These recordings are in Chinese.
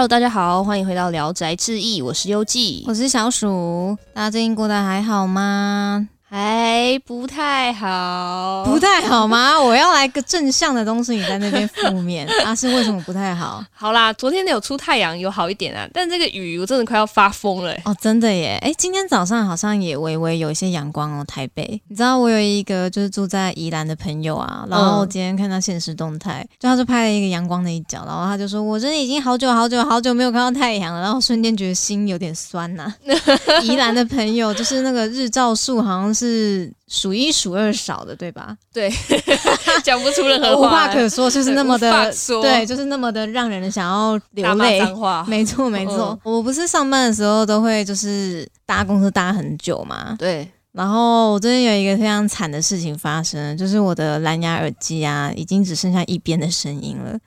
Hello，大家好，欢迎回到《聊斋志异》，我是优记，我是小鼠，大家最近过得还好吗？还不太好，不太好吗？我要来个正向的东西，你在那边负面，啊，是为什么不太好？好啦，昨天有出太阳，有好一点啊，但这个雨我真的快要发疯了。哦，真的耶！哎，今天早上好像也微微有一些阳光哦，台北。你知道我有一个就是住在宜兰的朋友啊，然后今天看他现实动态，就他就拍了一个阳光的一角，然后他就说：“我真的已经好久好久好久没有看到太阳了。”然后瞬间觉得心有点酸呐。宜兰的朋友就是那个日照数好像。是数一数二少的，对吧？对，讲不出任何话，无话可说，就是那么的，对，就是那么的让人想要流泪。没错，没错。我不是上班的时候都会就是搭公司搭很久嘛，对。然后我最近有一个非常惨的事情发生，就是我的蓝牙耳机啊，已经只剩下一边的声音了。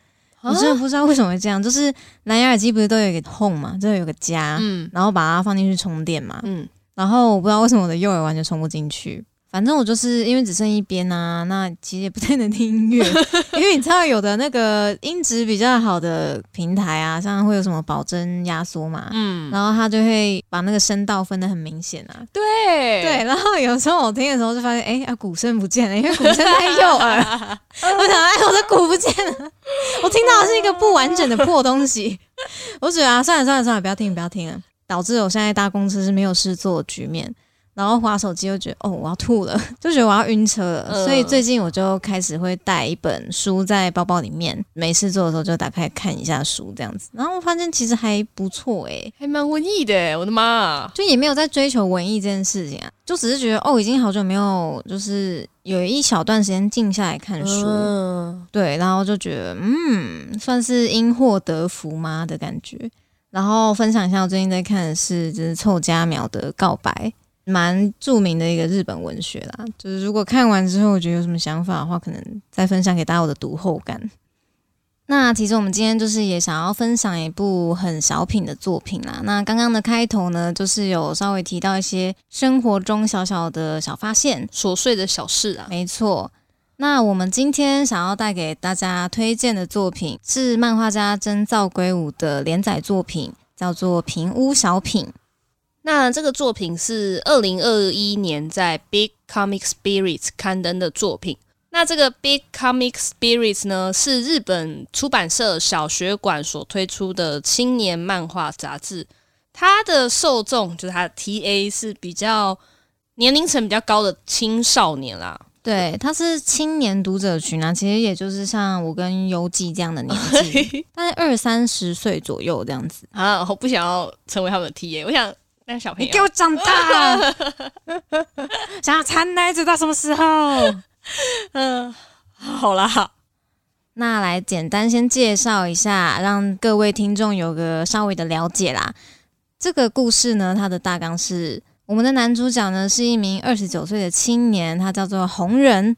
我真的不知道为什么会这样，就是蓝牙耳机不是都有一个 home 嘛，就有个家，嗯，然后把它放进去充电嘛，嗯。然后我不知道为什么我的右耳完全充不进去，反正我就是因为只剩一边啊，那其实也不太能听音乐，因为你知道有的那个音质比较好的平台啊，像会有什么保真压缩嘛，嗯，然后它就会把那个声道分得很明显啊，对对，然后有时候我听的时候就发现，哎，啊鼓声不见了，因为鼓声在右耳，我想，哎，我的鼓不见了，我听到的是一个不完整的破东西，我觉得啊，算了算了算了，不要听不要听了。导致我现在搭公车是没有事做的局面，然后划手机又觉得哦我要吐了，就觉得我要晕车了，所以最近我就开始会带一本书在包包里面，没事做的时候就打开看一下书这样子，然后我发现其实还不错诶，还蛮文艺的，我的妈，就也没有在追求文艺这件事情啊，就只是觉得哦已经好久没有就是有一小段时间静下来看书，对，然后就觉得嗯算是因祸得福吗的感觉。然后分享一下，我最近在看的是就是凑佳苗的告白，蛮著名的一个日本文学啦。就是如果看完之后，我觉得有什么想法的话，可能再分享给大家我的读后感。那其实我们今天就是也想要分享一部很小品的作品啦。那刚刚的开头呢，就是有稍微提到一些生活中小小的小发现、琐碎的小事啊。没错。那我们今天想要带给大家推荐的作品是漫画家真造圭吾的连载作品，叫做《平屋小品》。那这个作品是二零二一年在 Big Comic Spirits 刊登的作品。那这个 Big Comic Spirits 呢，是日本出版社小学馆所推出的青年漫画杂志。它的受众就是它的 TA 是比较年龄层比较高的青少年啦。对，他是青年读者群啊，其实也就是像我跟游记这样的年纪，大概二三十岁左右这样子啊。我不想要成为他们的 T A，我想那个小朋友给我长大，想要缠奶嘴到什么时候？嗯，好啦，那来简单先介绍一下，让各位听众有个稍微的了解啦。这个故事呢，它的大纲是。我们的男主角呢是一名二十九岁的青年，他叫做红人。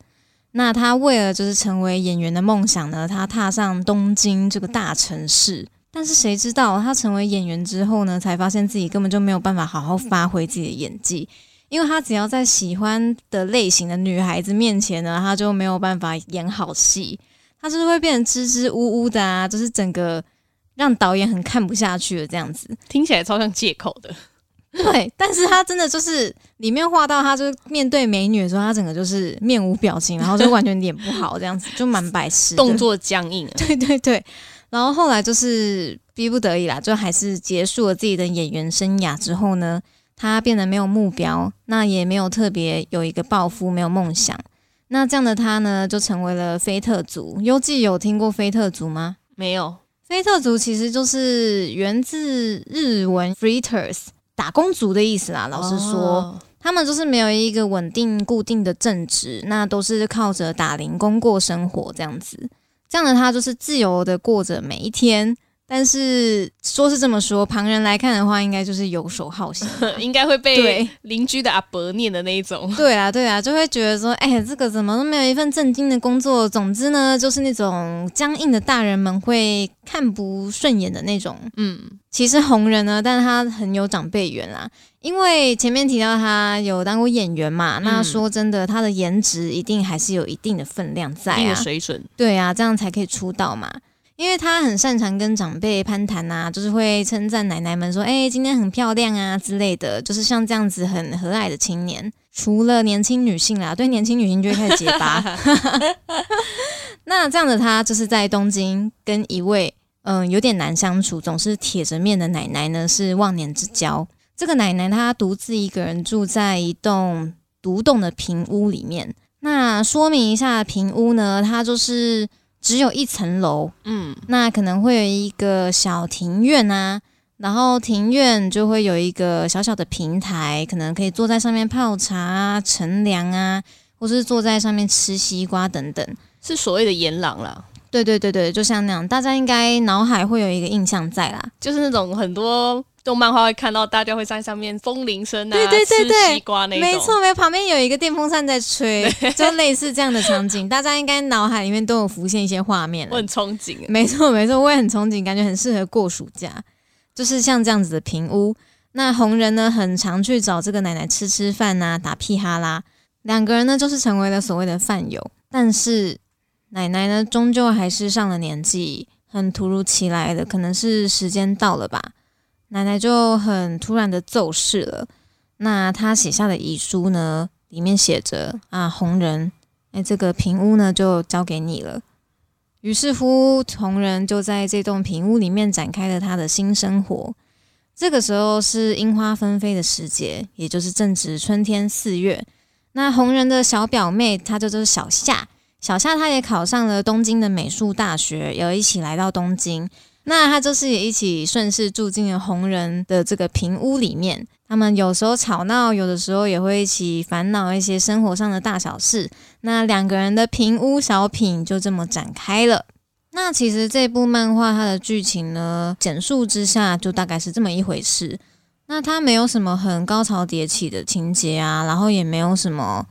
那他为了就是成为演员的梦想呢，他踏上东京这个大城市。但是谁知道他成为演员之后呢，才发现自己根本就没有办法好好发挥自己的演技，因为他只要在喜欢的类型的女孩子面前呢，他就没有办法演好戏，他就是会变成支支吾吾的啊，就是整个让导演很看不下去的这样子，听起来超像借口的。对，但是他真的就是里面画到，他就面对美女的时候，他整个就是面无表情，然后就完全脸不好这样子，就蛮白痴，动作僵硬。对 对对，然后后来就是逼不得已啦，就还是结束了自己的演员生涯之后呢，他变得没有目标，那也没有特别有一个抱负，没有梦想。那这样的他呢，就成为了菲特族。优记有听过菲特族吗？没有，菲特族其实就是源自日文 freeters。打工族的意思啦，老实说，他们就是没有一个稳定固定的正职，那都是靠着打零工过生活这样子。这样的他就是自由的过着每一天。但是说是这么说，旁人来看的话，应该就是游手好闲，应该会被邻居的阿伯念的那一种。对啊，对啊，就会觉得说，哎，这个怎么都没有一份正经的工作。总之呢，就是那种僵硬的大人们会看不顺眼的那种。嗯，其实红人呢，但是他很有长辈缘啦，因为前面提到他有当过演员嘛。那说真的，他的颜值一定还是有一定的分量在啊，水准。对啊，这样才可以出道嘛。因为他很擅长跟长辈攀谈啊，就是会称赞奶奶们说：“哎、今天很漂亮啊之类的。”就是像这样子很和蔼的青年。除了年轻女性啦，对年轻女性就会开始结巴。那这样的他，就是在东京跟一位嗯有点难相处、总是铁着面的奶奶呢是忘年之交。这个奶奶她独自一个人住在一栋独栋的平屋里面。那说明一下，平屋呢，它就是只有一层楼，嗯，那可能会有一个小庭院啊，然后庭院就会有一个小小的平台，可能可以坐在上面泡茶啊、乘凉啊，或是坐在上面吃西瓜等等。是所谓的岩廊啦，对对对对，就像那样，大家应该脑海会有一个印象在啦。就是那种很多动漫画会看到，大家会在上面风铃声啊，对对对对吃西瓜那种，没错，没错，旁边有一个电风扇在吹，就类似这样的场景，大家应该脑海里面都有浮现一些画面我很憧憬。没错，没错，我也很憧憬，感觉很适合过暑假，就是像这样子的平屋。那红人呢，很常去找这个奶奶吃吃饭呐、打屁哈啦。两个人呢，就是成为了所谓的饭友。但是奶奶呢，终究还是上了年纪，很突如其来的，可能是时间到了吧，奶奶就很突然的奏事了。那她写下的遗书呢，里面写着啊，红人，哎，这个平屋呢，就交给你了。于是乎，红人就在这栋平屋里面展开了他的新生活。这个时候是樱花纷飞的时节，也就是正值春天四月。那红人的小表妹，她就就是小夏。小夏她也考上了东京的美术大学，也一起来到东京。那他就是也一起顺势住进了红人的这个平屋里面。他们有时候吵闹，有的时候也会一起烦恼一些生活上的大小事。那两个人的平屋小品就这么展开了。那其实这部漫画它的剧情呢，简述之下就大概是这么一回事。那它没有什么很高潮迭起的情节啊，然后也没有什么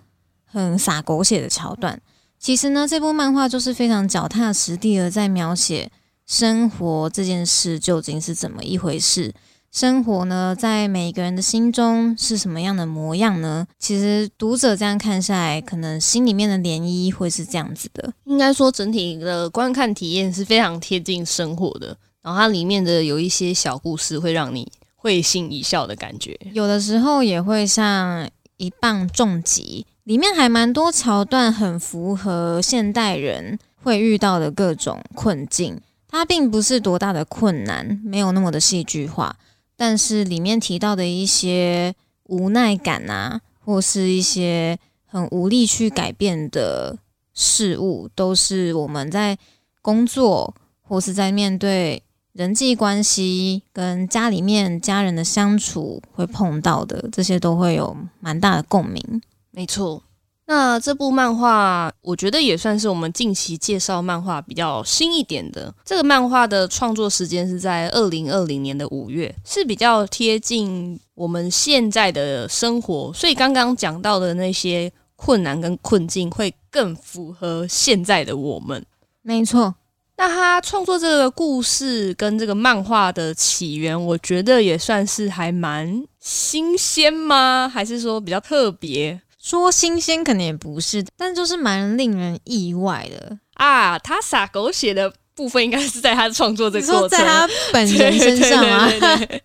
很洒狗血的桥段。其实呢，这部漫画就是非常脚踏实地的在描写生活这件事究竟是怎么一回事。生活呢，在每一个人的心中是什么样的模样呢？其实读者这样看下来，可能心里面的涟漪会是这样子的。应该说整体的观看体验是非常贴近生活的，然后它里面的有一些小故事会让你会心一笑的感觉。有的时候也会像一棒重击，里面还蛮多桥段很符合现代人会遇到的各种困境。它并不是多大的困难，没有那么的戏剧化，但是里面提到的一些无奈感啊，或是一些很无力去改变的事物，都是我们在工作或是在面对人际关系跟家里面家人的相处会碰到的，这些都会有蛮大的共鸣。没错，那这部漫画我觉得也算是我们近期介绍漫画比较新一点的。这个漫画的创作时间是在二零二零年的五月，是比较贴近我们现在的生活，所以刚刚讲到的那些困难跟困境会更符合现在的我们。没错，那他创作这个故事跟这个漫画的起源，我觉得也算是还蛮新鲜吗？还是说比较特别说新鲜可能也不是，但就是蛮令人意外的。啊？他撒狗血的部分应该是在他创作这你个过程，在他本人身上啊？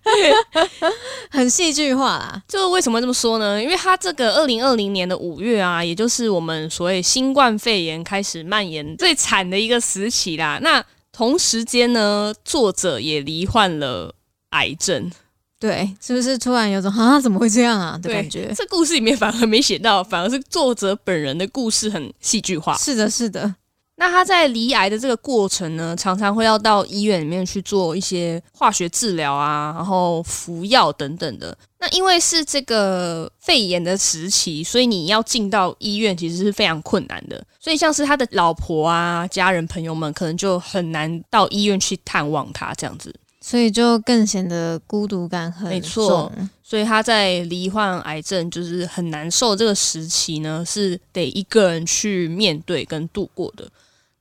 很戏剧化啦。就为什么这么说呢？因为他这个二零二零年的五月啊，也就是我们所谓新冠肺炎开始蔓延最惨的一个时期啦。那同时间呢，作者也罹患了癌症。对，是不是突然有种啊怎么会这样啊的对感觉？这故事里面反而没写到，反而是作者本人的故事很戏剧化。是的，是的，那他在离癌的这个过程呢，常常会要到医院里面去做一些化学治疗啊，然后服药等等的。那因为是这个肺炎的时期，所以你要进到医院其实是非常困难的。所以像是他的老婆啊、家人朋友们，可能就很难到医院去探望他这样子。所以就更显得孤独感很没错重。所以他在罹患癌症就是很难受这个时期呢，是得一个人去面对跟度过的。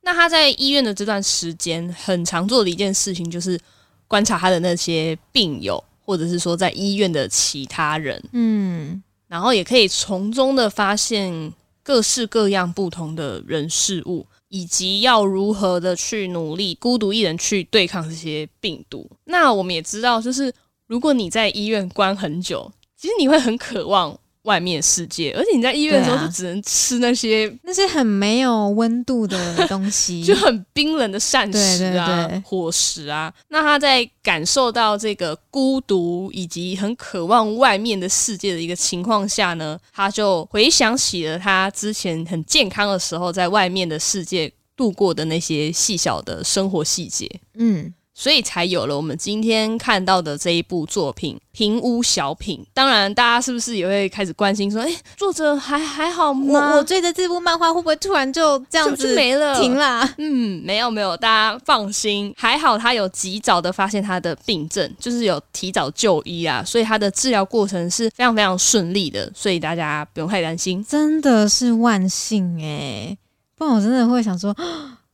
那他在医院的这段时间，很常做的一件事情就是观察他的那些病友，或者是说在医院的其他人，嗯，然后也可以从中的发现各式各样不同的人事物。以及要如何的去努力孤独一人去对抗这些病毒。那我们也知道，就是如果你在医院关很久，其实你会很渴望。外面世界，而且你在医院的时候就只能吃那些那些很没有温度的东西，就很冰冷的膳食啊、伙食啊。那他在感受到这个孤独以及很渴望外面的世界的一个情况下呢，他就回想起了他之前很健康的时候，在外面的世界度过的那些细小的生活细节。嗯。所以才有了我们今天看到的这一部作品《平屋小品》。当然，大家是不是也会开始关心说：“哎，作者还还好吗？我我追的这部漫画会不会突然就这样子没了停啦？”嗯，没有没有，大家放心，还好他有及早的发现他的病症，就是有提早就医啊，所以他的治疗过程是非常非常顺利的，所以大家不用太担心。真的是万幸哎，不然我真的会想说：“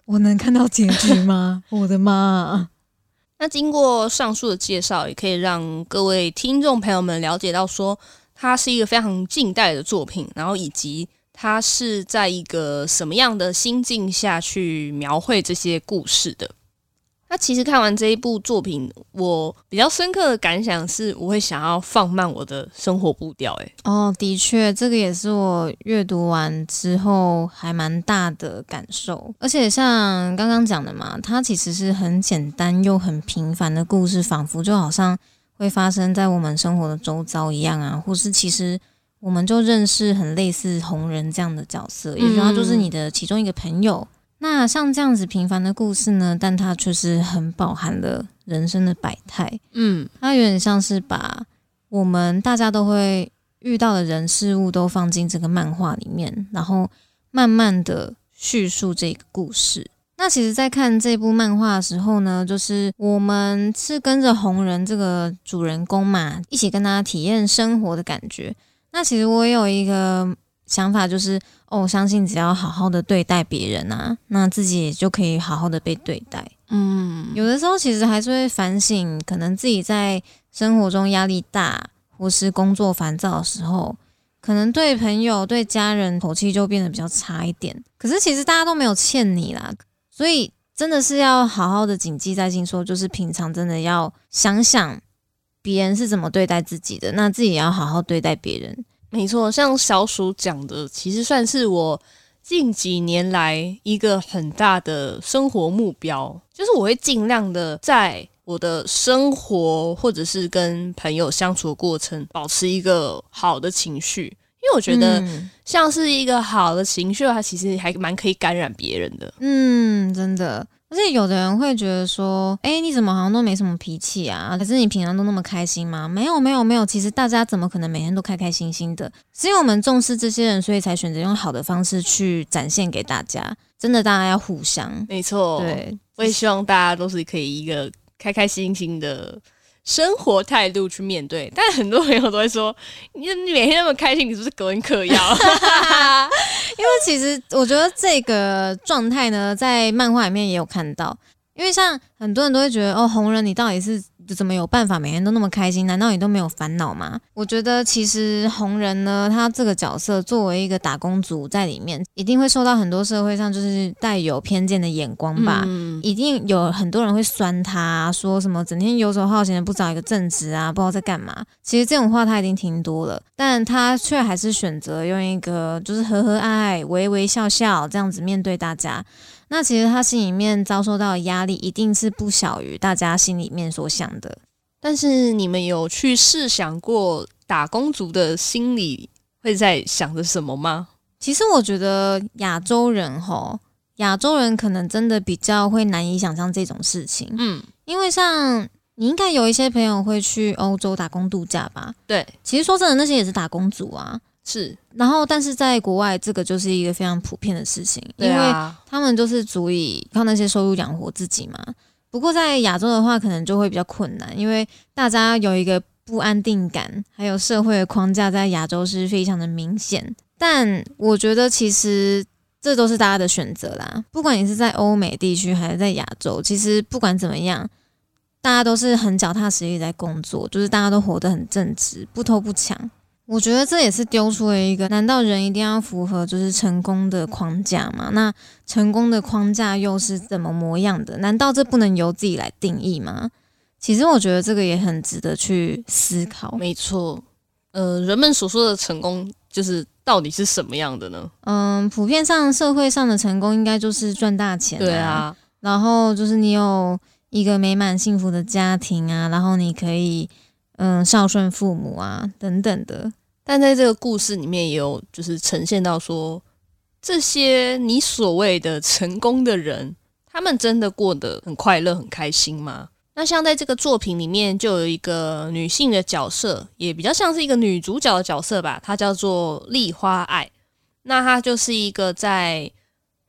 我能看到结局吗？”我的妈！那经过上述的介绍，也可以让各位听众朋友们了解到，说它是一个非常近代的作品，然后以及它是在一个什么样的心境下去描绘这些故事的。那其实看完这一部作品，我比较深刻的感想是，我会想要放慢我的生活步调。诶，哦，的确，这个也是我阅读完之后还蛮大的感受。而且像刚刚讲的嘛，它其实是很简单又很平凡的故事，仿佛就好像会发生在我们生活的周遭一样啊。或是其实我们就认识很类似红人这样的角色，也许他就是你的其中一个朋友。那像这样子平凡的故事呢，但它却是很饱含了人生的百态。嗯，它有点像是把我们大家都会遇到的人事物都放进这个漫画里面，然后慢慢的叙述这个故事。那其实，在看这部漫画的时候呢，就是我们是跟着红人这个主人公嘛，一起跟他体验生活的感觉。那其实我有一个。想法就是，哦，我相信只要好好的对待别人啊，那自己也就可以好好的被对待。嗯，有的时候其实还是会反省，可能自己在生活中压力大或是工作烦躁的时候，可能对朋友、对家人口气就变得比较差一点。可是其实大家都没有欠你啦，所以真的是要好好的谨记在心，说就是平常真的要想想别人是怎么对待自己的，那自己也要好好对待别人。没错，像小鼠讲的，其实算是我近几年来一个很大的生活目标，就是我会尽量的在我的生活或者是跟朋友相处的过程，保持一个好的情绪，因为我觉得像是一个好的情绪，它其实还蛮可以感染别人的。嗯，真的。而且有的人会觉得说，哎，你怎么好像都没什么脾气啊？可是你平常都那么开心吗？没有，没有，没有。其实大家怎么可能每天都开开心心的？是因为我们重视这些人，所以才选择用好的方式去展现给大家。真的，大家要互相。没错，对，我也希望大家都是可以一个开开心心的。生活态度去面对，但很多朋友都会说：“你你每天那么开心，你是不是隔音嗑药？” 因为其实我觉得这个状态呢，在漫画里面也有看到。因为像很多人都会觉得：“哦，红人，你到底是？”怎么有办法每天都那么开心？难道你都没有烦恼吗？我觉得其实红人呢，他这个角色作为一个打工族在里面，一定会受到很多社会上就是带有偏见的眼光吧。嗯，一定有很多人会酸他，说什么整天游手好闲的，不找一个正职啊，不知道在干嘛。其实这种话他已经听多了，但他却还是选择用一个就是和和爱爱、微微笑笑这样子面对大家。那其实他心里面遭受到的压力一定是不小于大家心里面所想的。但是你们有去试想过打工族的心里会在想着什么吗？其实我觉得亚洲人吼，亚洲人可能真的比较会难以想象这种事情。嗯，因为像你应该有一些朋友会去欧洲打工度假吧？对，其实说真的，那些也是打工族啊。是，然后但是在国外，这个就是一个非常普遍的事情，因为他们就是足以靠那些收入养活自己嘛。不过在亚洲的话，可能就会比较困难，因为大家有一个不安定感，还有社会的框架在亚洲是非常的明显。但我觉得其实这都是大家的选择啦，不管你是在欧美地区还是在亚洲，其实不管怎么样，大家都是很脚踏实地在工作，就是大家都活得很正直，不偷不抢。我觉得这也是丢出了一个，难道人一定要符合就是成功的框架吗？那成功的框架又是怎么模样的？难道这不能由自己来定义吗？其实我觉得这个也很值得去思考。没错，呃，人们所说的成功，就是到底是什么样的呢？嗯，普遍上社会上的成功应该就是赚大钱，对啊，然后就是你有一个美满幸福的家庭啊，然后你可以。嗯，孝顺父母啊，等等的。但在这个故事里面，也有就是呈现到说，这些你所谓的成功的人，他们真的过得很快乐、很开心吗？那像在这个作品里面，就有一个女性的角色，也比较像是一个女主角的角色吧，她叫做丽花爱。那她就是一个在。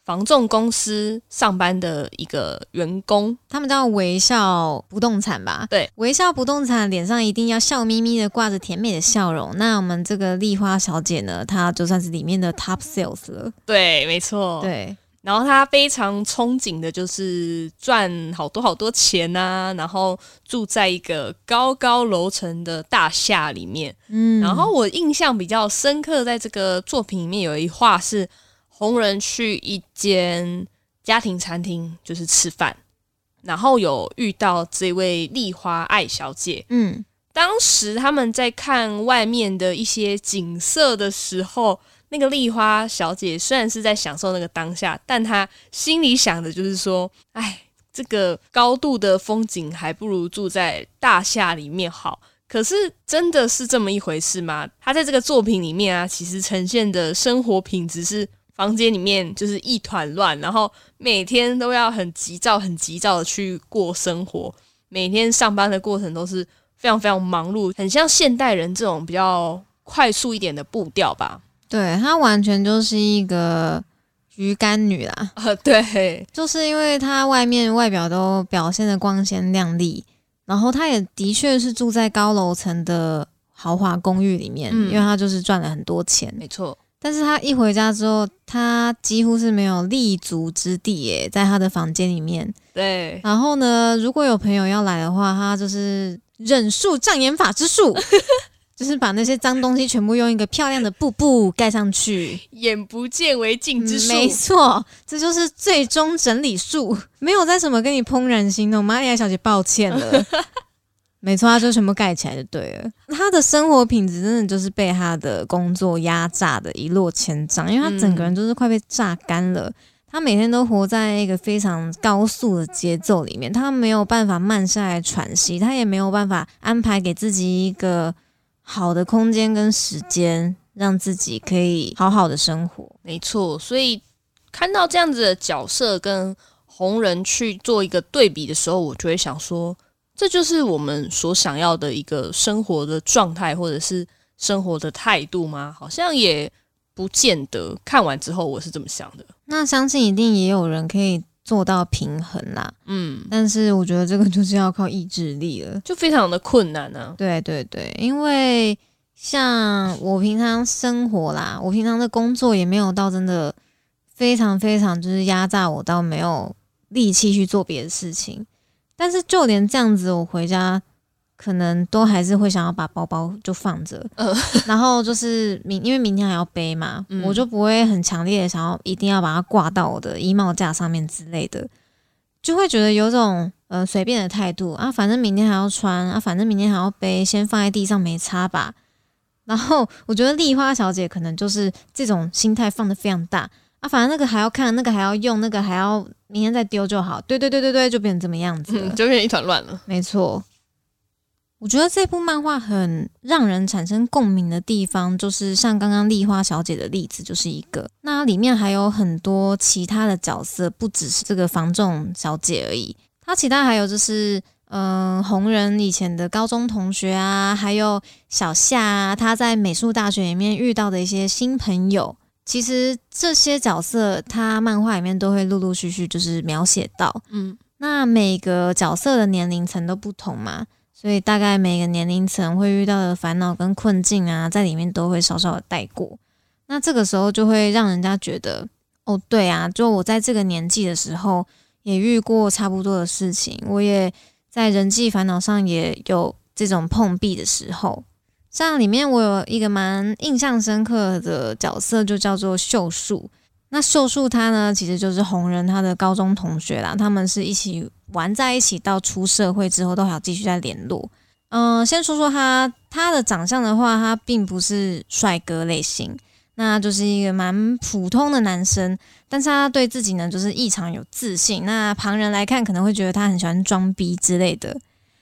房仲公司上班的一个员工，他们叫微笑不动产吧？对，微笑不动产脸上一定要笑眯眯的，挂着甜美的笑容。那我们这个丽花小姐呢，她就算是里面的 top sales 了。对，没错。对，然后她非常憧憬的就是赚好多好多钱啊，然后住在一个高高楼层的大厦里面。嗯，然后我印象比较深刻，在这个作品里面有一话是。红人去一间家庭餐厅，就是吃饭，然后有遇到这位丽花爱小姐。嗯，当时他们在看外面的一些景色的时候，那个丽花小姐虽然是在享受那个当下，但她心里想的就是说：“哎，这个高度的风景还不如住在大厦里面好。”可是真的是这么一回事吗？她在这个作品里面啊，其实呈现的生活品质是。房间里面就是一团乱，然后每天都要很急躁、很急躁的去过生活，每天上班的过程都是非常非常忙碌，很像现代人这种比较快速一点的步调吧。对，她完全就是一个鱼干女啦。呃，对，就是因为她外面外表都表现的光鲜亮丽，然后她也的确是住在高楼层的豪华公寓里面，因为她就是赚了很多钱。没错。但是他一回家之后，他几乎是没有立足之地耶，在他的房间里面。对。然后呢，如果有朋友要来的话，他就是忍术障眼法之术，就是把那些脏东西全部用一个漂亮的布布盖上去，眼不见为净之术。没错，这就是最终整理术。没有在什么跟你怦然心动，玛利亚小姐，抱歉了。没错，他就全部盖起来就对了。他的生活品质真的就是被他的工作压榨的一落千丈，因为他整个人都是快被榨干了。他每天都活在一个非常高速的节奏里面，他没有办法慢下来喘息，他也没有办法安排给自己一个好的空间跟时间，让自己可以好好的生活。没错，所以看到这样子的角色跟红人去做一个对比的时候，我就会想说。这就是我们所想要的一个生活的状态，或者是生活的态度吗？好像也不见得。看完之后，我是这么想的。那相信一定也有人可以做到平衡啦。嗯，但是我觉得这个就是要靠意志力了，就非常的困难呢。对对对，因为像我平常生活啦，我平常的工作也没有到真的非常非常就是压榨我到没有力气去做别的事情。但是就连这样子，我回家可能都还是会想要把包包就放着，然后就是明因为明天还要背嘛，我就不会很强烈的想要一定要把它挂到我的衣帽架上面之类的，就会觉得有种呃随便的态度啊，反正明天还要穿啊，反正明天还要背，先放在地上没擦吧。然后我觉得丽花小姐可能就是这种心态放的非常大。啊，反正那个还要看，那个还要用，那个还要明天再丢就好。对对对对对，就变成这么样子，就变成一团乱了。没错，我觉得这部漫画很让人产生共鸣的地方，就是像刚刚丽花小姐的例子，就是一个。那里面还有很多其他的角色，不只是这个房仲小姐而已。她其他还有就是，嗯，红人以前的高中同学啊，还有小夏啊，他在美术大学里面遇到的一些新朋友。其实这些角色，他漫画里面都会陆陆续续就是描写到，嗯，那每个角色的年龄层都不同嘛，所以大概每个年龄层会遇到的烦恼跟困境啊，在里面都会稍稍的带过。那这个时候就会让人家觉得，哦，对啊，就我在这个年纪的时候也遇过差不多的事情，我也在人际烦恼上也有这种碰壁的时候。像里面我有一个蛮印象深刻的角色，就叫做秀树。那秀树他呢，其实就是红人他的高中同学啦，他们是一起玩在一起，到出社会之后都还要继续在联络。嗯、先说说他他的长相的话，他并不是帅哥类型，那就是一个蛮普通的男生，但是他对自己呢就是异常有自信。那旁人来看可能会觉得他很喜欢装逼之类的，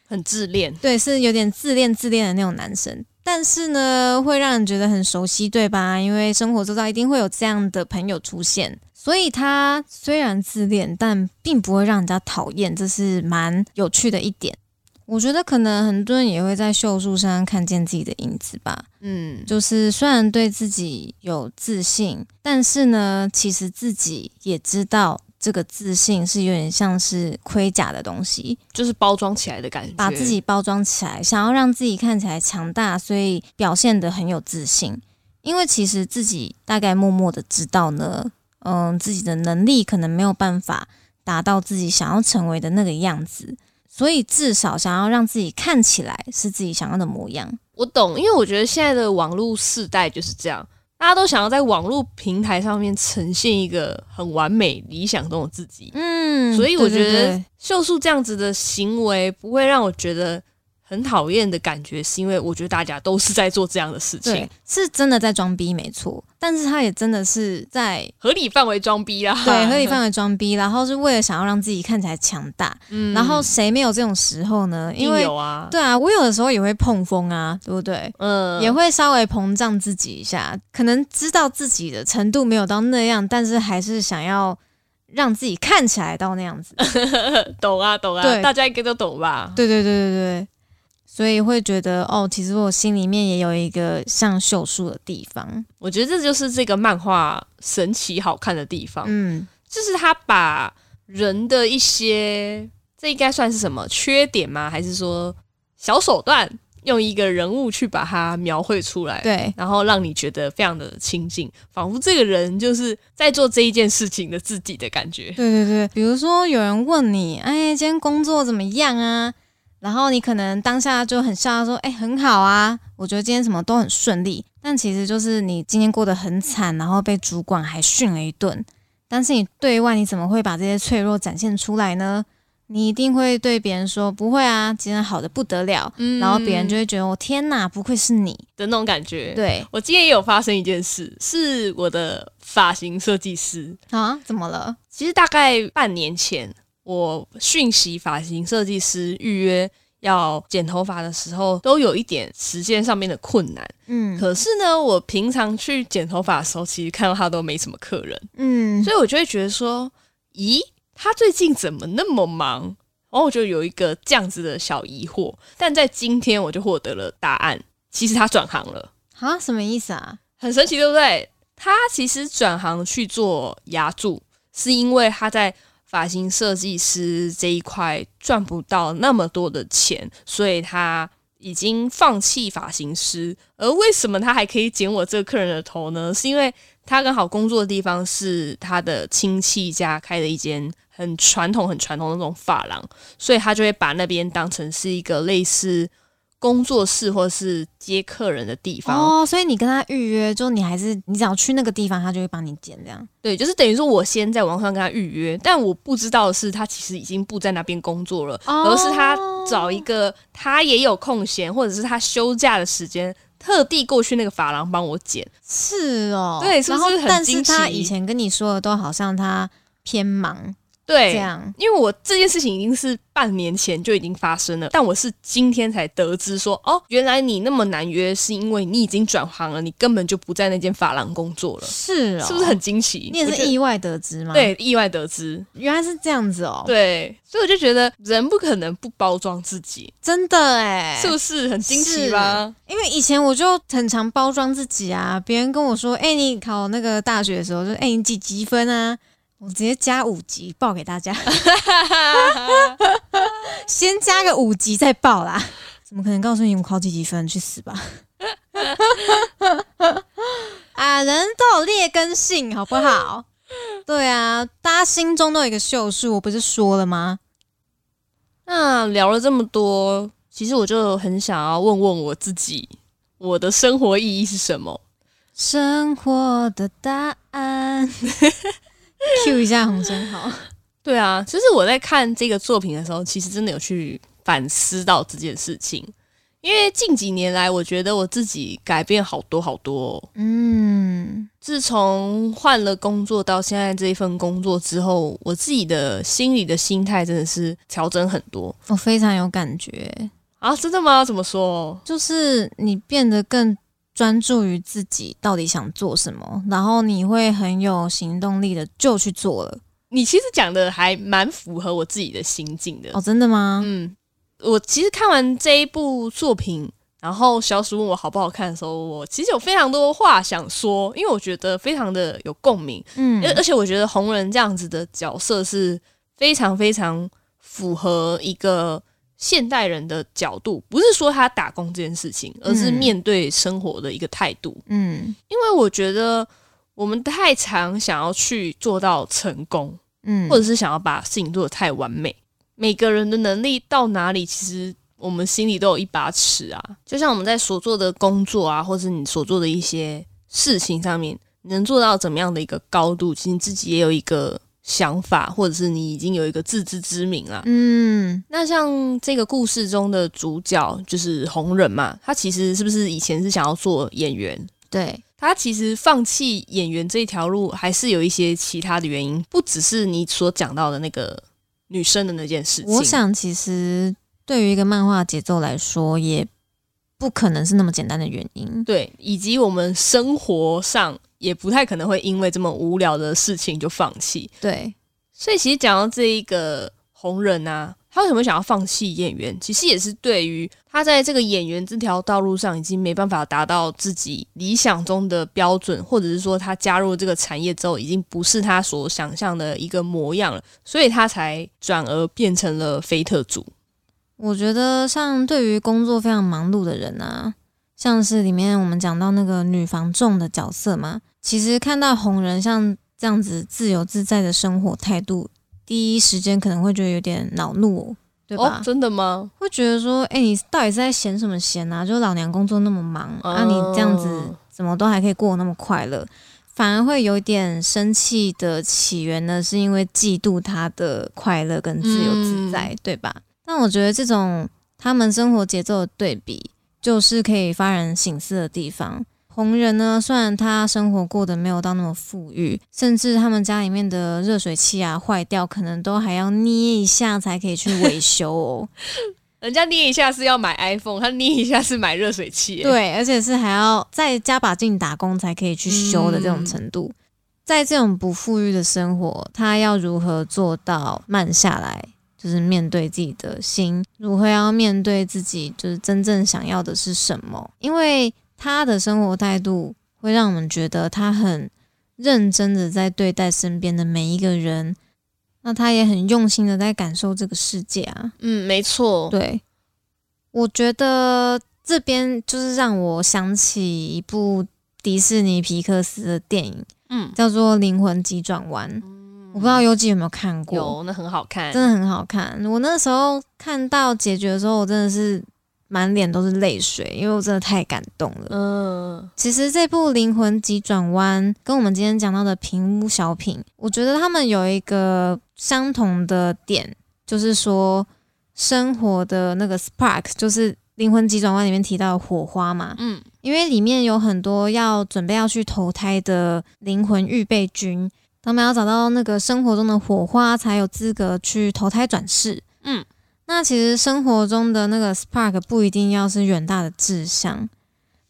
很自恋，对，是有点自恋自恋的那种男生。但是呢，会让人觉得很熟悉，对吧？因为生活周遭一定会有这样的朋友出现，所以他虽然自恋，但并不会让人家讨厌，这是蛮有趣的一点。我觉得可能很多人也会在秀树身上看见自己的影子吧。嗯，就是虽然对自己有自信，但是呢，其实自己也知道这个自信是有点像是盔甲的东西，就是包装起来的感觉，把自己包装起来，想要让自己看起来强大，所以表现的很有自信。因为其实自己大概默默的知道呢，嗯，自己的能力可能没有办法达到自己想要成为的那个样子，所以至少想要让自己看起来是自己想要的模样。我懂，因为我觉得现在的网络世代就是这样，大家都想要在网络平台上面呈现一个很完美理想中的自己，嗯，所以我觉得秀树这样子的行为不会让我觉得很讨厌的感觉，是因为我觉得大家都是在做这样的事情。对，，是真的在装逼，没错。但是他也真的是在合理范围装逼啦，对合理范围装逼，然后是为了想要让自己看起来强大。嗯然后谁没有这种时候呢？因为有啊，对啊，我有的时候也会碰风啊，对不对？嗯，也会稍微膨胀自己一下，可能知道自己的程度没有到那样，但是还是想要让自己看起来到那样子。懂啊懂啊，对大家应该都懂吧？对对对对对，所以会觉得哦，其实我心里面也有一个像秀树的地方。我觉得这就是这个漫画神奇好看的地方，嗯，就是他把人的一些，这应该算是什么缺点吗？还是说小手段，用一个人物去把它描绘出来？。对。然后让你觉得非常的亲近，仿佛这个人就是在做这一件事情的自己的感觉。对对对，比如说有人问你，哎，今天工作怎么样啊？然后你可能当下就很笑，说，哎，很好啊，我觉得今天什么都很顺利。但其实就是你今天过得很惨，然后被主管还训了一顿。但是你对外你怎么会把这些脆弱展现出来呢？你一定会对别人说不会啊，今天好的不得了，嗯然后别人就会觉得我天哪，不愧是你。的那种感觉。，对我今天也有发生一件事，是我的发型设计师。啊，怎么了？其实大概半年前，我讯息发型设计师预约要剪头发的时候，都有一点时间上面的困难。嗯可是呢，我平常去剪头发的时候，其实看到他都没什么客人，嗯，所以我就会觉得说，咦，他最近怎么那么忙？然后我就有一个这样子的小疑惑。但在今天，我就获得了答案，其实他转行了。啊，什么意思啊？很神奇，对不对？他其实转行去做牙柱，是因为他在发型设计师这一块赚不到那么多的钱，所以他已经放弃发型师。而为什么他还可以剪我这个客人的头呢？是因为他刚好工作的地方是他的亲戚家开的一间很传统、很传统的那种发廊，所以他就会把那边当成是一个类似工作室或是接客人的地方。哦，所以你跟他预约，就你还是你只要去那个地方，他就会帮你剪这样。对，就是等于说我先在网上跟他预约，但我不知道的是他其实已经不在那边工作了，哦而是他找一个他也有空闲，或者是他休假的时间，特地过去那个发廊帮我剪。是哦，对是不然后很但是他以前跟你说的都好像他偏忙对，这样。因为我这件事情已经是半年前就已经发生了，但我是今天才得知说，哦，原来你那么难约，是因为你已经转行了，你根本就不在那间发廊工作了，是哦，是不是很？惊奇？你也是意外得知吗？，对意外得知，原来是这样子哦。，对，所以我就觉得人不可能不包装自己，真的哎，是不是很惊奇吧？因为以前我就很常包装自己啊，别人跟我说：“哎、你考那个大学的时候，就哎、你几几分啊？”我直接加五级报给大家，先加个五级再报啦。怎么可能告诉你我考几几分？去死吧！啊，人都有劣根性，好不好？对啊，大家心中都有一个秀树，我不是说了吗？那聊了这么多，其实我就很想要问问我自己，我的生活意义是什么？生活的答案。Q 一下洪生好。对啊，就是我在看这个作品的时候，其实真的有去反思到这件事情。因为近几年来，我觉得我自己改变好多好多。嗯，自从换了工作到现在这一份工作之后，我自己的心理的心态真的是调整很多。我非常有感觉啊！真的吗？怎么说？就是你变得更专注于自己到底想做什么，然后你会很有行动力的就去做了。你其实讲的还蛮符合我自己的心境的。哦，真的吗？嗯。我其实看完这一部作品，然后小鼠问我好不好看的时候，我其实有非常多话想说，因为我觉得非常的有共鸣，嗯，而而且我觉得红人这样子的角色是非常非常符合一个现代人的角度，不是说他打工这件事情，而是面对生活的一个态度，嗯，因为我觉得我们太常想要去做到成功，嗯，或者是想要把事情做的太完美。每个人的能力到哪里，其实我们心里都有一把尺啊。就像我们在所做的工作啊，或是你所做的一些事情上面，能做到怎么样的一个高度，其实自己也有一个想法，或者是你已经有一个自知之明了。嗯，那像这个故事中的主角就是红人嘛，他其实是不是以前是想要做演员？对他其实放弃演员这一条路，还是有一些其他的原因，不只是你所讲到的那个。女生的那件事情，我想其实对于一个漫画节奏来说，也不可能是那么简单的原因。对，以及我们生活上也不太可能会因为这么无聊的事情就放弃。对，所以其实讲到这一个红人啊。他为什么想要放弃演员？其实也是对于他在这个演员这条道路上已经没办法达到自己理想中的标准，或者是说他加入这个产业之后已经不是他所想象的一个模样了，所以他才转而变成了菲特族。我觉得像对于工作非常忙碌的人啊，像是里面我们讲到那个女房仲的角色嘛，其实看到红人像这样子自由自在的生活态度。第一时间可能会觉得有点恼怒，对吧？真的吗？会觉得说，哎，你到底是在闲什么闲啊？就老娘工作那么忙，啊，你这样子怎么都还可以过那么快乐？反而会有点生气的起源呢，是因为嫉妒他的快乐跟自由自在，对吧？但我觉得这种他们生活节奏的对比，就是可以发人省思的地方。红人呢，虽然他生活过得没有到那么富裕，甚至他们家里面的热水器啊坏掉，可能都还要捏一下才可以去维修哦。人家捏一下是要买 iPhone，他捏一下是买热水器。对，而且是还要再加把劲打工才可以去修的这种程度。在这种不富裕的生活，他要如何做到慢下来？就是面对自己的心，如何要面对自己，就是真正想要的是什么？因为。他的生活态度会让我们觉得他很认真的在对待身边的每一个人，那他也很用心的在感受这个世界啊。嗯，没错。对，我觉得这边就是让我想起一部迪士尼皮克斯的电影，嗯，叫做《灵魂急转弯》。我不知道优记有没有看过？有，那很好看，真的很好看。我那时候看到结局的时候，我真的是。满脸都是泪水，因为我真的太感动了。嗯，其实这部《灵魂急转弯》跟我们今天讲到的《平屋小品》，我觉得他们有一个相同的点，就是说生活的那个 spark，就是《灵魂急转弯》里面提到的火花嘛。嗯，因为里面有很多要准备要去投胎的灵魂预备军，他们要找到那个生活中的火花，才有资格去投胎转世。嗯。那其实生活中的那个 spark 不一定要是远大的志向，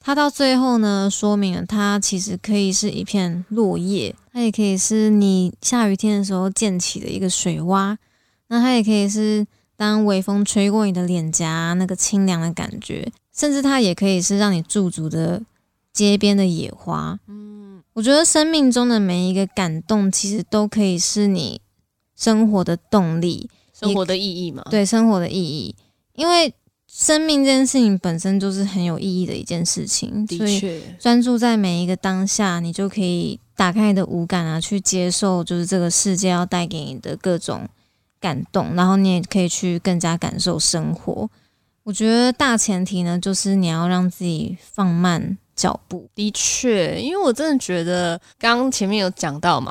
它到最后呢，说明了它其实可以是一片落叶，它也可以是你下雨天的时候溅起的一个水洼，那它也可以是当微风吹过你的脸颊那个清凉的感觉，甚至它也可以是让你驻足的街边的野花。嗯，我觉得生命中的每一个感动，其实都可以是你生活的动力。生活的意义嘛，对生活的意义，因为生命这件事情本身就是很有意义的一件事情，的确，专注在每一个当下，你就可以打开你的五感啊，去接受就是这个世界要带给你的各种感动，然后你也可以去更加感受生活。我觉得大前提呢，就是你要让自己放慢脚步。的确，因为我真的觉得，刚刚前面有讲到嘛，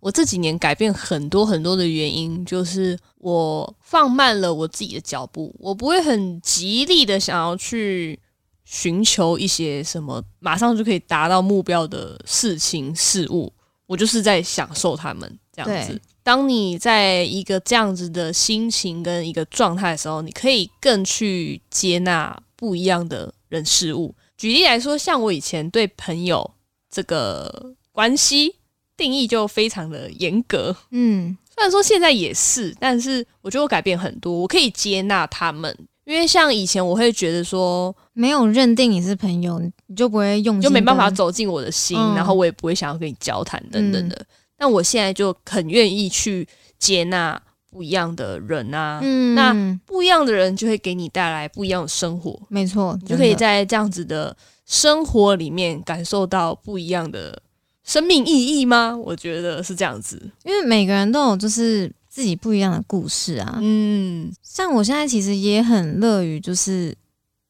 我这几年改变很多很多的原因，就是我放慢了我自己的脚步，我不会很极力的想要去寻求一些什么马上就可以达到目标的事情事物，我就是在享受他们这样子。当你在一个这样子的心情跟一个状态的时候，你可以更去接纳不一样的人事物。举例来说，像我以前对朋友这个关系定义就非常的严格，嗯，虽然说现在也是，但是我觉得我改变很多，我可以接纳他们。因为像以前我会觉得说，没有认定你是朋友，你就不会用，就没办法。走进我的心，嗯然后我也不会想要跟你交谈等等的。但我现在就很愿意去接纳不一样的人啊，嗯，那不一样的人就会给你带来不一样的生活，没错，你就可以在这样子的生活里面感受到不一样的生命意义吗？我觉得是这样子。因为每个人都有就是自己不一样的故事啊。嗯，像我现在其实也很乐于就是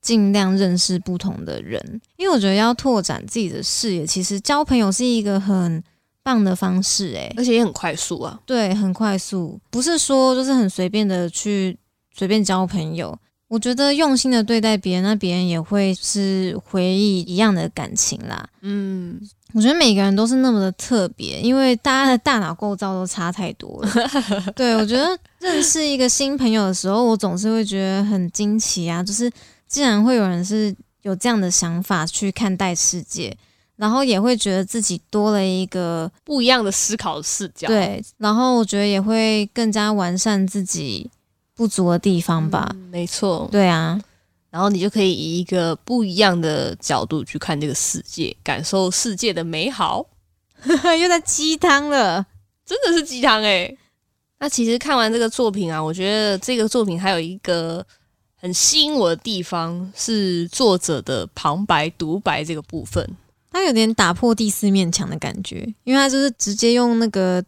尽量认识不同的人，因为我觉得要拓展自己的视野，其实交朋友是一个很棒的方式、欸。而且也很快速啊。对，很快速，不是说就是很随便的去随便交朋友。我觉得用心的对待别人，那别人也会是回忆一样的感情啦。嗯，我觉得每个人都是那么的特别，因为大家的大脑构造都差太多了。对我觉得认识一个新朋友的时候，我总是会觉得很惊奇啊，就是竟然会有人是有这样的想法去看待世界，然后也会觉得自己多了一个不一样的思考视角。对，然后我觉得也会更加完善自己不足的地方吧。嗯没错。对啊，然后你就可以以一个不一样的角度去看这个世界，感受世界的美好，又在鸡汤了。真的是鸡汤诶。那其实看完这个作品啊，我觉得这个作品还有一个很吸引我的地方是作者的旁白独白这个部分。它有点打破第四面墙的感觉，因为它就是直接用那个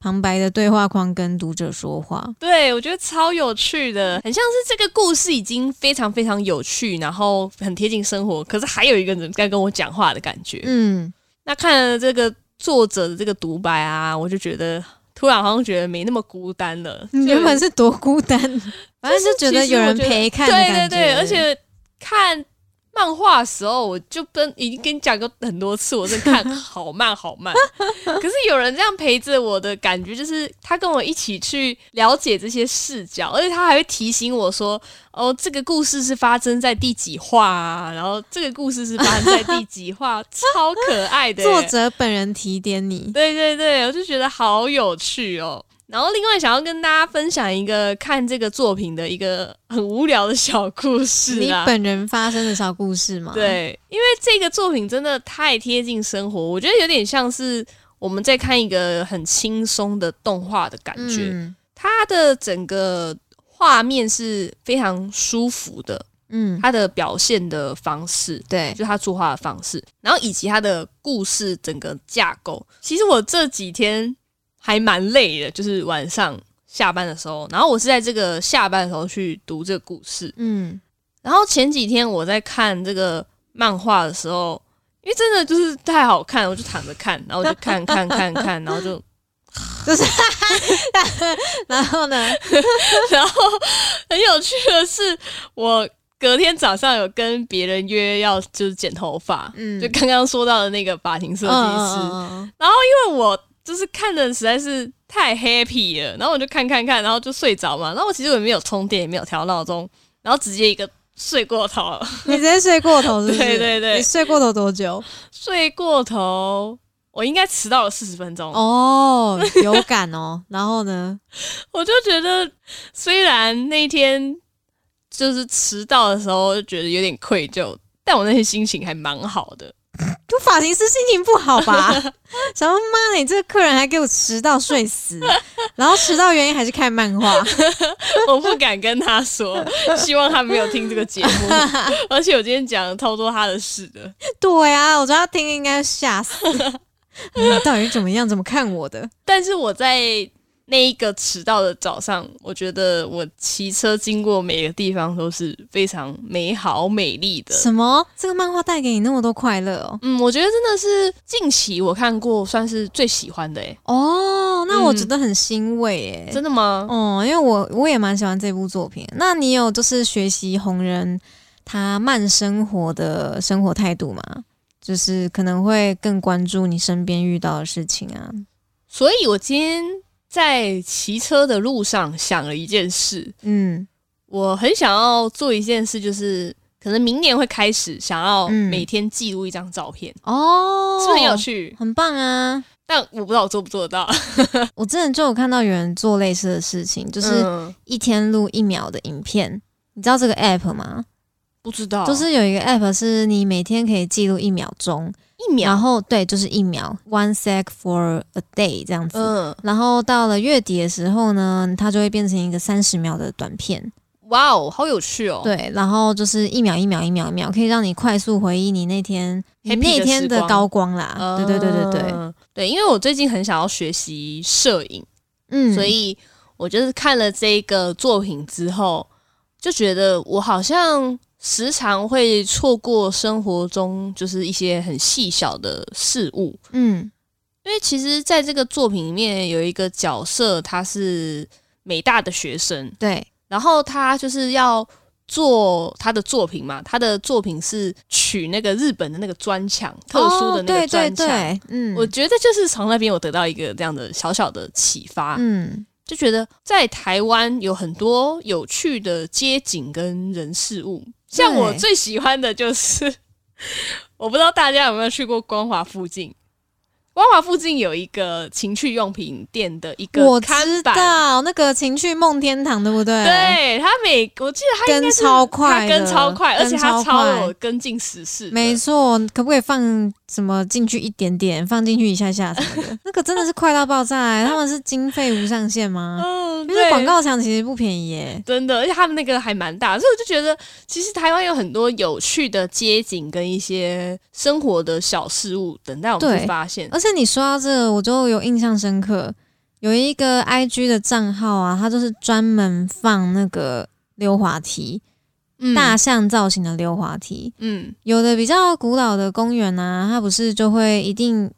旁白的对话框跟读者说话。对，我觉得超有趣的，很像是这个故事已经非常非常有趣，然后很贴近生活，可是还有一个人在跟我讲话的感觉。嗯，那看了这个作者的这个独白啊，我就觉得突然好像觉得没那么孤单了。原本是多孤单，反正是觉得有人陪看的对。对对，而且看漫画的时候，我就跟已经跟你讲过很多次，我在看好慢好慢。可是有人这样陪着我的感觉，就是他跟我一起去了解这些视角，而且他还会提醒我说：“哦，这个故事是发生在第几话啊？然后这个故事是发生在第几话，超可爱的。”作者本人提点你。对对对，我就觉得好有趣哦。然后另外想要跟大家分享一个看这个作品的一个很无聊的小故事你啊。本人发生的小故事吗？，对，因为这个作品真的太贴近生活，我觉得有点像是我们在看一个很轻松的动画的感觉。嗯它的整个画面是非常舒服的，嗯，它的表现的方式，对，就他作画的方式，然后以及它的故事整个架构。其实我这几天还蛮累的，就是晚上下班的时候，然后我是在这个下班的时候去读这个故事。嗯，然后前几天我在看这个漫画的时候，因为真的就是太好看，我就躺着看，然后我就看看看看，然后就 就是，然后呢？然后很有趣的是，我隔天早上有跟别人约要就是剪头发，嗯就刚刚说到的那个发型设计师。嗯因为我就是看的实在是太 happy 了，然后我就看看看，然后就睡着嘛。然后我其实我也没有充电，也没有调闹钟，然后直接一个睡过头了。你直接睡过头是不是？对对对你睡过头多久？睡过头，我应该迟到了四十分钟。哦，有感哦。然后呢？我就觉得，虽然那天就是迟到的时候就觉得有点愧疚，但我那天心情还蛮好的。就发型师心情不好吧？想说妈的，你这个客人还给我迟到睡死，然后迟到原因还是看漫画。我不敢跟他说，希望他没有听这个节目。而且我今天讲了超多他的事的。对啊，我觉得他听应该吓死。你到底怎么样？怎么看我的？但是我在那一个迟到的早上，我觉得我骑车经过每个地方都是非常美好美丽的。什么？这个漫画带给你那么多快乐哦？嗯，我觉得真的是近期我看过算是最喜欢的诶。哦，那我觉得很欣慰诶。真的吗？哦，因为我我也蛮喜欢这部作品。那你有就是学习红人他慢生活的生活态度吗？就是可能会更关注你身边遇到的事情啊。所以我今天。在骑车的路上想了一件事，嗯，我很想要做一件事，就是可能明年会开始想要每天记录一张照片哦，是不是很有趣？很棒啊！但我不知道我做不做得到。我之前就有看到有人做类似的事情，就是一天录一秒的影片。你知道这个 app 吗？不知道，就是有一个 app 是你每天可以记录一秒钟。一秒，然后对，就是一秒，one sec for a day 这样子。嗯，然后到了月底的时候呢，它就会变成一个三十秒的短片。哇哦，好有趣哦！对，然后就是一秒一秒一秒一秒，可以让你快速回忆你那天那天的高光啦。对对对对对对，因为我最近很想要学习摄影，嗯，所以我就是看了这个作品之后，就觉得我好像。时常会错过生活中就是一些很细小的事物，嗯，因为其实在这个作品里面有一个角色，他是美大的学生，对，然后他就是要做他的作品嘛，他的作品是取那个日本的那个砖墙，特殊的那个砖墙，嗯，我觉得就是从那边我得到一个这样的小小的启发，嗯，就觉得在台湾有很多有趣的街景跟人事物。像我最喜欢的就是，我不知道大家有没有去过光华附近。光华附近有一个情趣用品店的一个，我知道那个情趣梦天堂，对不对？对，他每我记得他跟超快，跟超快，而且他超有跟进时事。没错，可不可以放什么进去一点点，放进去一下下什么的？那个真的是快到爆炸！他们是经费无上限吗？嗯，因为广告墙其实不便宜耶，真的，而且他们那个还蛮大，所以我就觉得，其实台湾有很多有趣的街景跟一些生活的小事物等待我们去发现。而且你说到这个，我就有印象深刻，有一个 I G 的账号啊，它就是专门放那个溜滑梯，大象造型的溜滑梯。嗯，有的比较古老的公园啊，它不是就会一定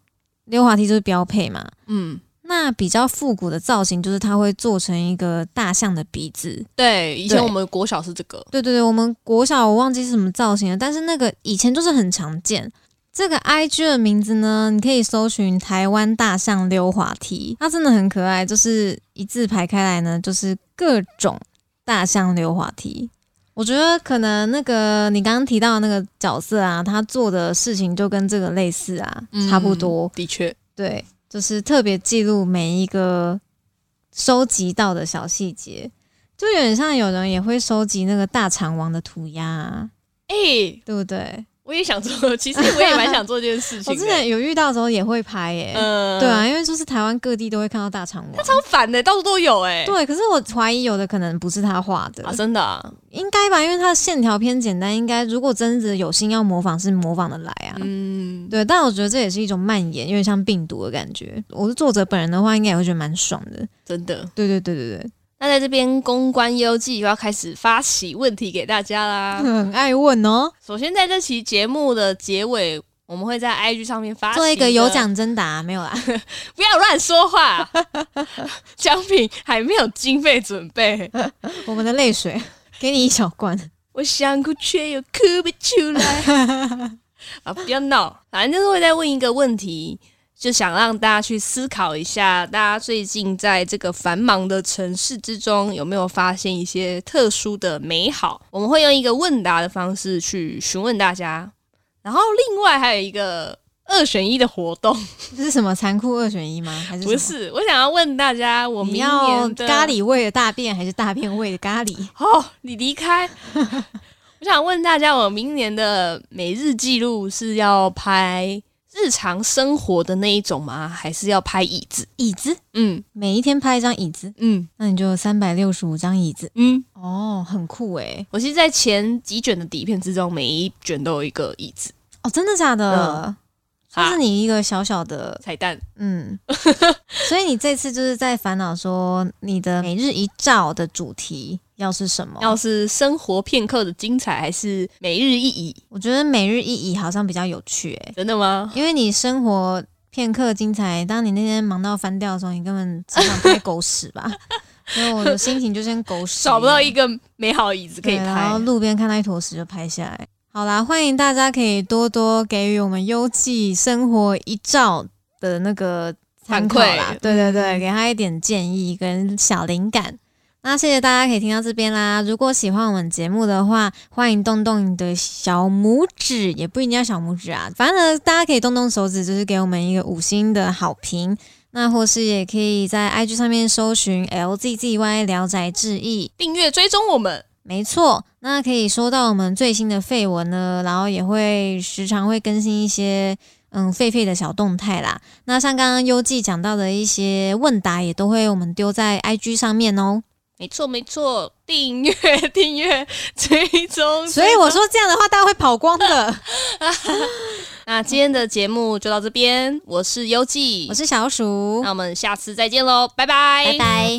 溜滑梯就是标配嘛。嗯，那比较复古的造型就是它会做成一个大象的鼻子。对，以前我们国小是这个。对对对，我们国小我忘记是什么造型了，但是那个以前就是很常见。这个 I G 的名字呢，你可以搜寻台湾大象溜滑梯，它真的很可爱，就是一字排开来呢，就是各种大象溜滑梯。我觉得可能那个你刚刚提到的那个角色啊，他做的事情就跟这个类似啊，差不多。的确，对，就是特别记录每一个收集到的小细节，就有点像有人也会收集那个大肠王的涂鸦，哎，对不对？我也想做，其实我也蛮想做这件事 情。我之前有遇到的时候也会拍耶，嗯，对啊，因为就是台湾各地都会看到大肠王，他超烦的，到处都有哎。对，可是我怀疑有的可能不是他画的啊，真的？应该吧，因为他的线条偏简单，应该如果真的有心要模仿，是模仿的来啊。嗯，对，但我觉得这也是一种蔓延，因为像病毒的感觉。我是作者本人的话，应该也会觉得蛮爽的，真的。对对对对对。那在这边公关优记又要开始发起问题给大家啦，很爱问哦。首先在这期节目的结尾，我们会在 IG 上面发做一个有奖征答，没有啦，不要乱说话。奖品还没有经费准备，我们的泪水给你一小罐。我想哭却又哭不出来 啊！不要闹，反正就是会再问一个问题。就想让大家去思考一下，大家最近在这个繁忙的城市之中，有没有发现一些特殊的美好？我们会用一个问答的方式去询问大家。然后另外还有一个二选一的活动，这 是什么残酷二选一吗？还是不是？我想要问大家，我明年咖喱味的大便还是大便味的咖喱？哦，你离开。我想问大家，我明年的每日记录是要拍？日常生活的那一种吗？还是要拍椅子？椅子，嗯，每一天拍一张椅子，嗯，那你就三百六十五张椅子，嗯，哦，很酷诶。我其实，在前几卷的底片之中，每一卷都有一个椅子。哦，真的假的？这是你一个小小的彩蛋。嗯，所以你这次就是在烦恼说你的每日一照的主题要是什么？要是生活片刻的精彩，还是每日一疑？我觉得每日一疑好像比较有趣诶、真的吗？因为你生活片刻精彩，当你那天忙到翻掉的时候，你根本只想拍狗屎吧？所以我的心情就像狗屎，找不到一个美好的椅子可以拍然后。路边看到一坨屎就拍下来。好啦，欢迎大家可以多多给予我们优记生活一照的那个参考啦，对对对，给他一点建议跟小灵感。那谢谢大家可以听到这边啦。如果喜欢我们节目的话，欢迎动动你的小拇指，也不一定要小拇指啊，反正呢，大家可以动动手指，就是给我们一个五星的好评。那或是也可以在 IG 上面搜寻 LZZY 聊斋志异，订阅追踪我们，没错，那可以收到我们最新的绯闻呢，然后也会时常会更新一些嗯狒狒的小动态啦。那像刚刚优记讲到的一些问答，也都会我们丢在 IG 上面哦。没错没错订阅 订阅追踪所以我说这样的话大家会跑光的。那今天的节目就到这边我是优记我是小鼠。那我们下次再见喽拜拜。拜拜。